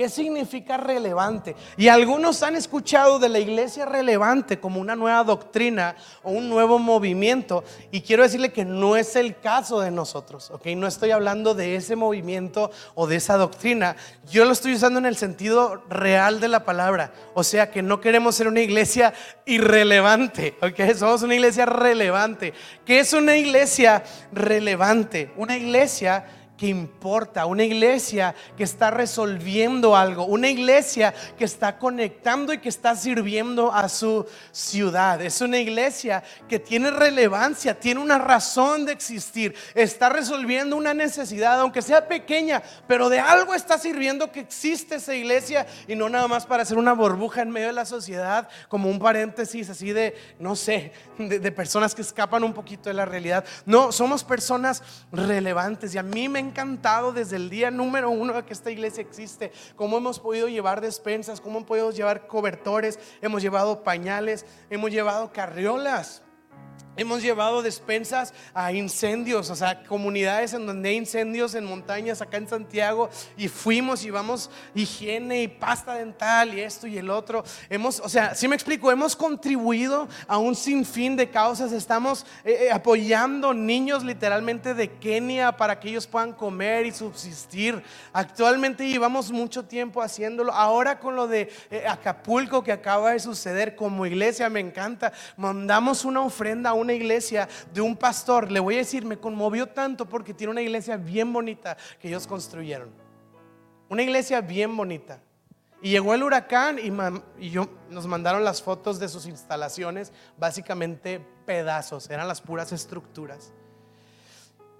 ¿Qué significa relevante? Y algunos han escuchado de la iglesia relevante como una nueva doctrina o un nuevo movimiento. Y quiero decirle que no es el caso de nosotros, ¿ok? No estoy hablando de ese movimiento o de esa doctrina. Yo lo estoy usando en el sentido real de la palabra. O sea que no queremos ser una iglesia irrelevante, ¿ok? Somos una iglesia relevante. ¿Qué es una iglesia relevante? Una iglesia que importa, una iglesia que está resolviendo algo, una iglesia que está conectando y que está sirviendo a su ciudad. Es una iglesia que tiene relevancia, tiene una razón de existir, está resolviendo una necesidad, aunque sea pequeña, pero de algo está sirviendo que existe esa iglesia y no nada más para ser una burbuja en medio de la sociedad, como un paréntesis así de, no sé, de personas que escapan un poquito de la realidad. No, somos personas relevantes y a mí me encantado desde el día número uno de que esta iglesia existe, cómo hemos podido llevar despensas, cómo hemos podido llevar cobertores, hemos llevado pañales, hemos llevado carriolas. Hemos llevado despensas a incendios, o sea, comunidades en donde hay incendios en montañas acá en Santiago y fuimos y vamos higiene y pasta dental y esto y el otro. Hemos, o sea, si me explico, hemos contribuido a un sinfín de causas. Estamos eh, eh, apoyando niños literalmente de Kenia para que ellos puedan comer y subsistir. Actualmente llevamos mucho tiempo haciéndolo. Ahora con lo de eh, Acapulco que acaba de suceder como iglesia, me encanta. Mandamos una ofrenda a una iglesia de un pastor, le voy a decir, me conmovió tanto porque tiene una iglesia bien bonita que ellos construyeron. Una iglesia bien bonita. Y llegó el huracán y, yo, nos mandaron las fotos de sus instalaciones, básicamente pedazos, eran las puras estructuras.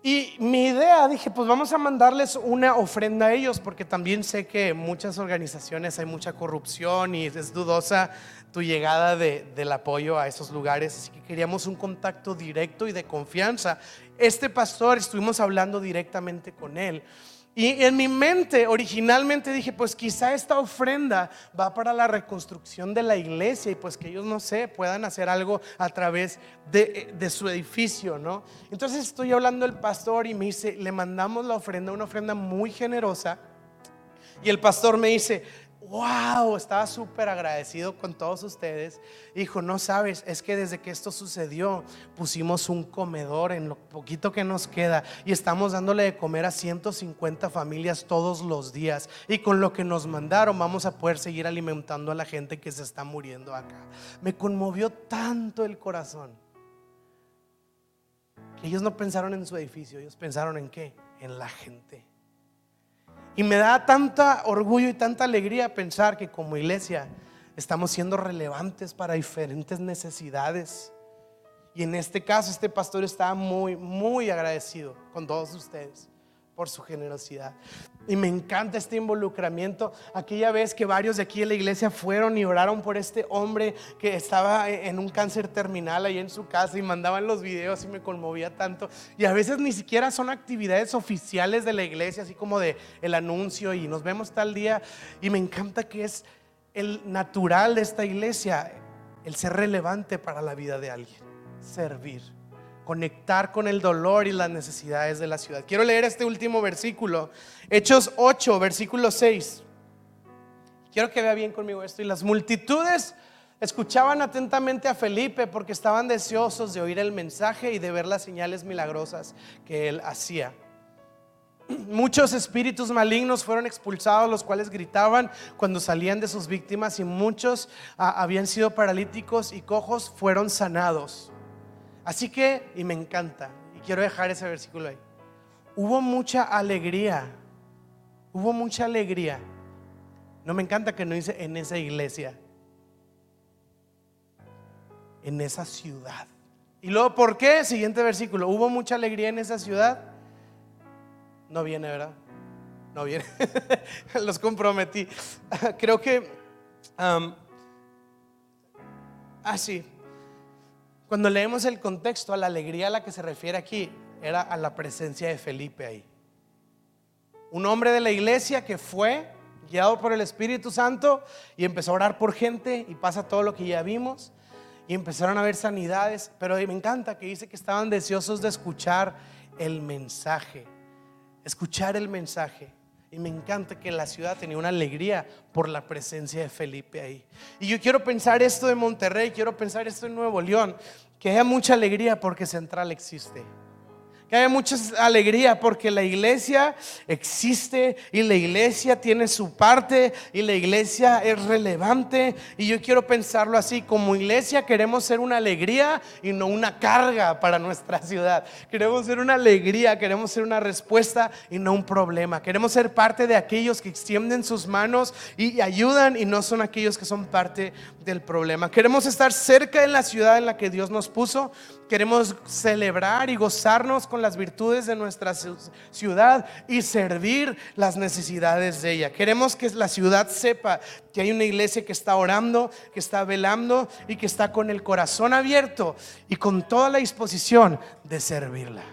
Y mi idea, dije, pues vamos a mandarles una ofrenda a ellos, porque también sé que en muchas organizaciones hay mucha corrupción y es dudosa tu llegada del apoyo a esos lugares, así que queríamos un contacto directo y de confianza. Este pastor, estuvimos hablando directamente con él. Y en mi mente originalmente dije, pues quizá esta ofrenda va para la reconstrucción de la iglesia y pues que ellos, no sé, puedan hacer algo a través de, de su edificio, ¿no? Entonces estoy hablando el pastor y me dice, le mandamos la ofrenda, una ofrenda muy generosa. Y el pastor me dice, wow, estaba súper agradecido con todos ustedes. Dijo, no sabes, es que desde que esto sucedió pusimos un comedor en lo poquito que nos queda y estamos dándole de comer a 150 familias todos los días. Y con lo que nos mandaron vamos a poder seguir alimentando a la gente que se está muriendo acá. Me conmovió tanto el corazón. Que ellos no pensaron en su edificio, ellos pensaron en qué? En la gente. Y me da tanta orgullo y tanta alegría pensar que como iglesia estamos siendo relevantes para diferentes necesidades. Y en este caso, este pastor está muy, muy agradecido con todos ustedes por su generosidad. Y me encanta este involucramiento. Aquella vez que varios de aquí en la iglesia fueron y oraron por este hombre que estaba en un cáncer terminal ahí en su casa y mandaban los videos y me conmovía tanto. Y a veces ni siquiera son actividades oficiales de la iglesia, así como de el anuncio y nos vemos tal día. Y me encanta que es el natural de esta iglesia el ser relevante para la vida de alguien, servir conectar con el dolor y las necesidades de la ciudad. Quiero leer este último versículo, Hechos 8, versículo 6. Quiero que vea bien conmigo esto. Y las multitudes escuchaban atentamente a Felipe porque estaban deseosos de oír el mensaje y de ver las señales milagrosas que él hacía. Muchos espíritus malignos fueron expulsados, los cuales gritaban cuando salían de sus víctimas y muchos ah, habían sido paralíticos y cojos fueron sanados. Así que, y me encanta, y quiero dejar ese versículo ahí, hubo mucha alegría, hubo mucha alegría. No me encanta que no dice en esa iglesia, en esa ciudad. Y luego, ¿por qué? Siguiente versículo, hubo mucha alegría en esa ciudad. No viene, ¿verdad? No viene. <laughs> Los comprometí. Creo que... Um, ah, sí. Cuando leemos el contexto, a la alegría a la que se refiere aquí era a la presencia de Felipe ahí. Un hombre de la iglesia que fue guiado por el Espíritu Santo y empezó a orar por gente y pasa todo lo que ya vimos y empezaron a ver sanidades, pero me encanta que dice que estaban deseosos de escuchar el mensaje, escuchar el mensaje. Y me encanta que la ciudad tenía una alegría por la presencia de Felipe ahí. Y yo quiero pensar esto de Monterrey, quiero pensar esto en Nuevo León, que haya mucha alegría porque Central existe que haya mucha alegría porque la iglesia existe y la iglesia tiene su parte y la iglesia es relevante. Y yo quiero pensarlo así, como iglesia queremos ser una alegría y no una carga para nuestra ciudad. Queremos ser una alegría, queremos ser una respuesta y no un problema. Queremos ser parte de aquellos que extienden sus manos y ayudan y no son aquellos que son parte del problema. Queremos estar cerca de la ciudad en la que Dios nos puso. Queremos celebrar y gozarnos con las virtudes de nuestra ciudad y servir las necesidades de ella. Queremos que la ciudad sepa que hay una iglesia que está orando, que está velando y que está con el corazón abierto y con toda la disposición de servirla.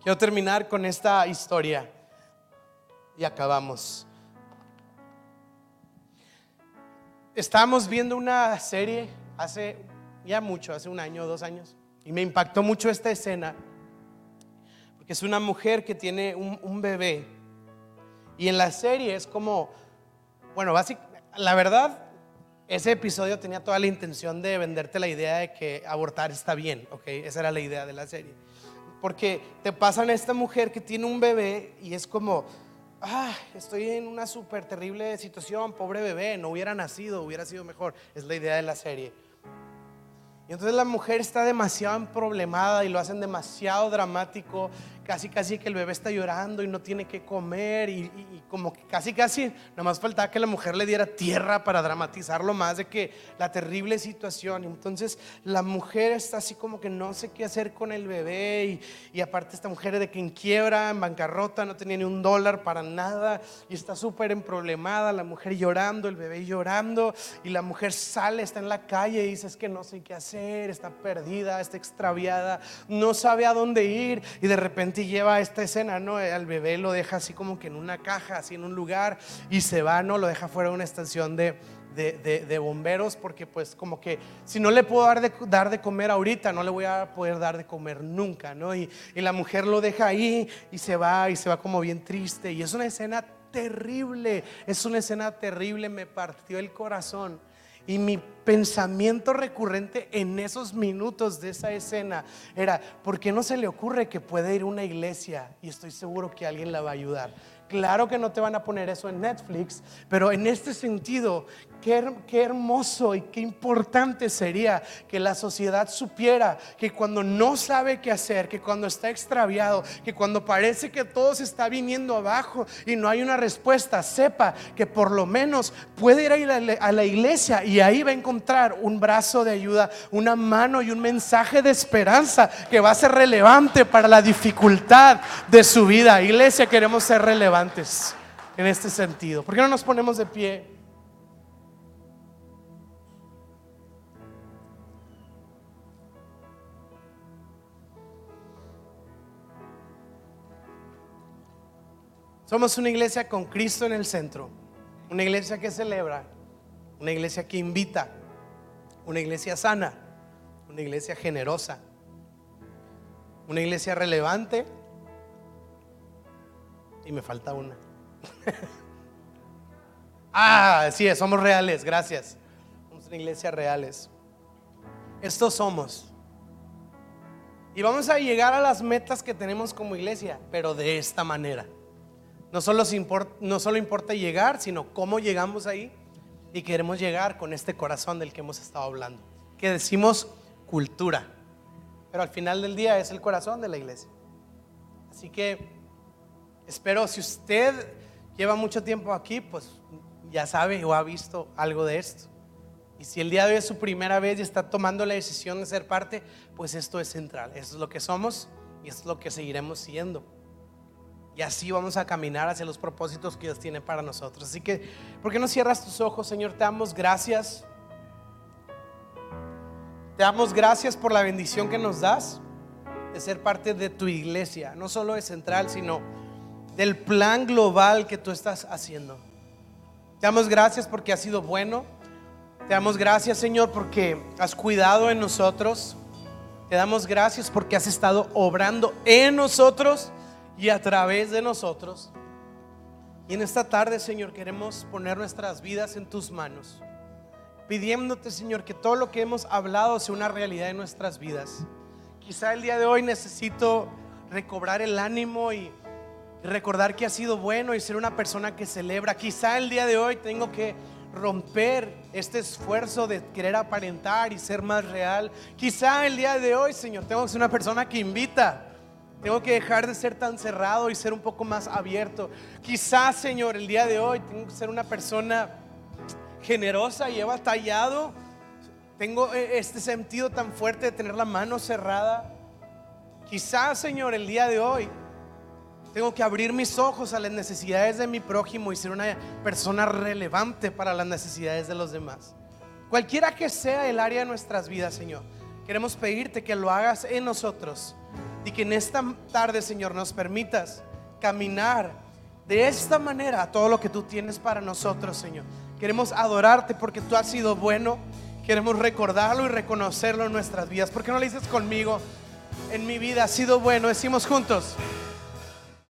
Quiero terminar con esta historia y acabamos. Estábamos viendo una serie hace ya mucho, hace un año, dos años, y me impactó mucho esta escena que es una mujer que tiene un, bebé. Y en la serie es como, bueno, básicamente, la verdad, ese episodio tenía toda la intención de venderte la idea de que abortar está bien, ¿ok? Esa era la idea de la serie. Porque te pasan a esta mujer que tiene un bebé y es como, ah, estoy en una súper terrible situación, pobre bebé, no hubiera nacido, hubiera sido mejor. Es la idea de la serie. Y entonces la mujer está demasiado problemada y lo hacen demasiado dramático casi casi que el bebé está llorando y no tiene que comer y, como que casi casi nada más faltaba que la mujer le diera tierra para dramatizarlo más de que la terrible situación. Entonces la mujer está así como que no sé qué hacer con el bebé y, y aparte esta mujer de que en quiebra, en bancarrota, no tenía ni un dólar para nada y está súper emproblemada, la mujer llorando, el bebé llorando y la mujer sale, está en la calle y dice es que no sé qué hacer, está perdida, está extraviada, no sabe a dónde ir y de repente lleva esta escena, ¿no? Al bebé lo deja así como que en una caja, así en un lugar, y se va, ¿no? Lo deja fuera de una estación de, de, bomberos, porque pues como que si no le puedo dar de, dar de comer ahorita, no le voy a poder dar de comer nunca, ¿no? Y, y la mujer lo deja ahí y se va, y se va como bien triste, y es una escena terrible, es una escena terrible, me partió el corazón. Y mi pensamiento recurrente en esos minutos de esa escena era, ¿por qué no se le ocurre que puede ir a una iglesia? Y estoy seguro que alguien la va a ayudar. Claro que no te van a poner eso en Netflix, pero en este sentido, qué, qué, hermoso y qué importante sería que la sociedad supiera que cuando no sabe qué hacer, que cuando está extraviado, que cuando parece que todo se está viniendo abajo y no hay una respuesta, sepa que por lo menos puede ir a la, a la iglesia y ahí va a encontrar un brazo de ayuda, una mano y un mensaje de esperanza que va a ser relevante para la dificultad de su vida. Iglesia, queremos ser relevantes en este sentido. ¿Por qué no nos ponemos de pie? Somos una iglesia con Cristo en el centro, una iglesia que celebra, una iglesia que invita, una iglesia sana, una iglesia generosa, una iglesia relevante y me falta una. <laughs> ah, sí, somos reales, gracias. Somos una iglesia reales. Estos somos. Y vamos a llegar a las metas que tenemos como iglesia, pero de esta manera. No solo, importa, no solo importa llegar, sino cómo llegamos ahí. Y queremos llegar con este corazón del que hemos estado hablando. Que decimos cultura. Pero al final del día es el corazón de la iglesia. Así que Espero si usted lleva mucho tiempo aquí, pues ya sabe o ha visto algo de esto. Y si el día de hoy es su primera vez y está tomando la decisión de ser parte, pues esto es central. Esto es lo que somos y es lo que seguiremos siendo. Y así vamos a caminar hacia los propósitos que Dios tiene para nosotros. Así que, ¿por qué no cierras tus ojos, Señor? Te damos gracias. Te damos gracias por la bendición que nos das de ser parte de tu iglesia. No solo es central, sino del plan global que tú estás haciendo. Te damos gracias porque has sido bueno. Te damos gracias, Señor, porque has cuidado en nosotros. Te damos gracias porque has estado obrando en nosotros y a través de nosotros. Y en esta tarde, Señor, queremos poner nuestras vidas en tus manos, pidiéndote, Señor, que todo lo que hemos hablado sea una realidad en nuestras vidas. Quizá el día de hoy necesito recobrar el ánimo y recordar que ha sido bueno y ser una persona que celebra. Quizá el día de hoy tengo que romper este esfuerzo de querer aparentar y ser más real. Quizá el día de hoy, Señor, tengo que ser una persona que invita. Tengo que dejar de ser tan cerrado y ser un poco más abierto. Quizá, Señor, el día de hoy tengo que ser una persona generosa y he batallado. Tengo eh, este sentido tan fuerte de tener la mano cerrada. Quizá, Señor, el día de hoy tengo que abrir mis ojos a las necesidades de mi prójimo y ser una persona relevante para las necesidades de los demás. Cualquiera que sea el área de nuestras vidas, Señor, queremos pedirte que lo hagas en nosotros y que en esta tarde, Señor, nos permitas caminar de esta manera a todo lo que tú tienes para nosotros, Señor. Queremos adorarte porque tú has sido bueno. Queremos recordarlo y reconocerlo en nuestras vidas. ¿Por qué no lo dices conmigo? En mi vida has sido bueno. Decimos juntos.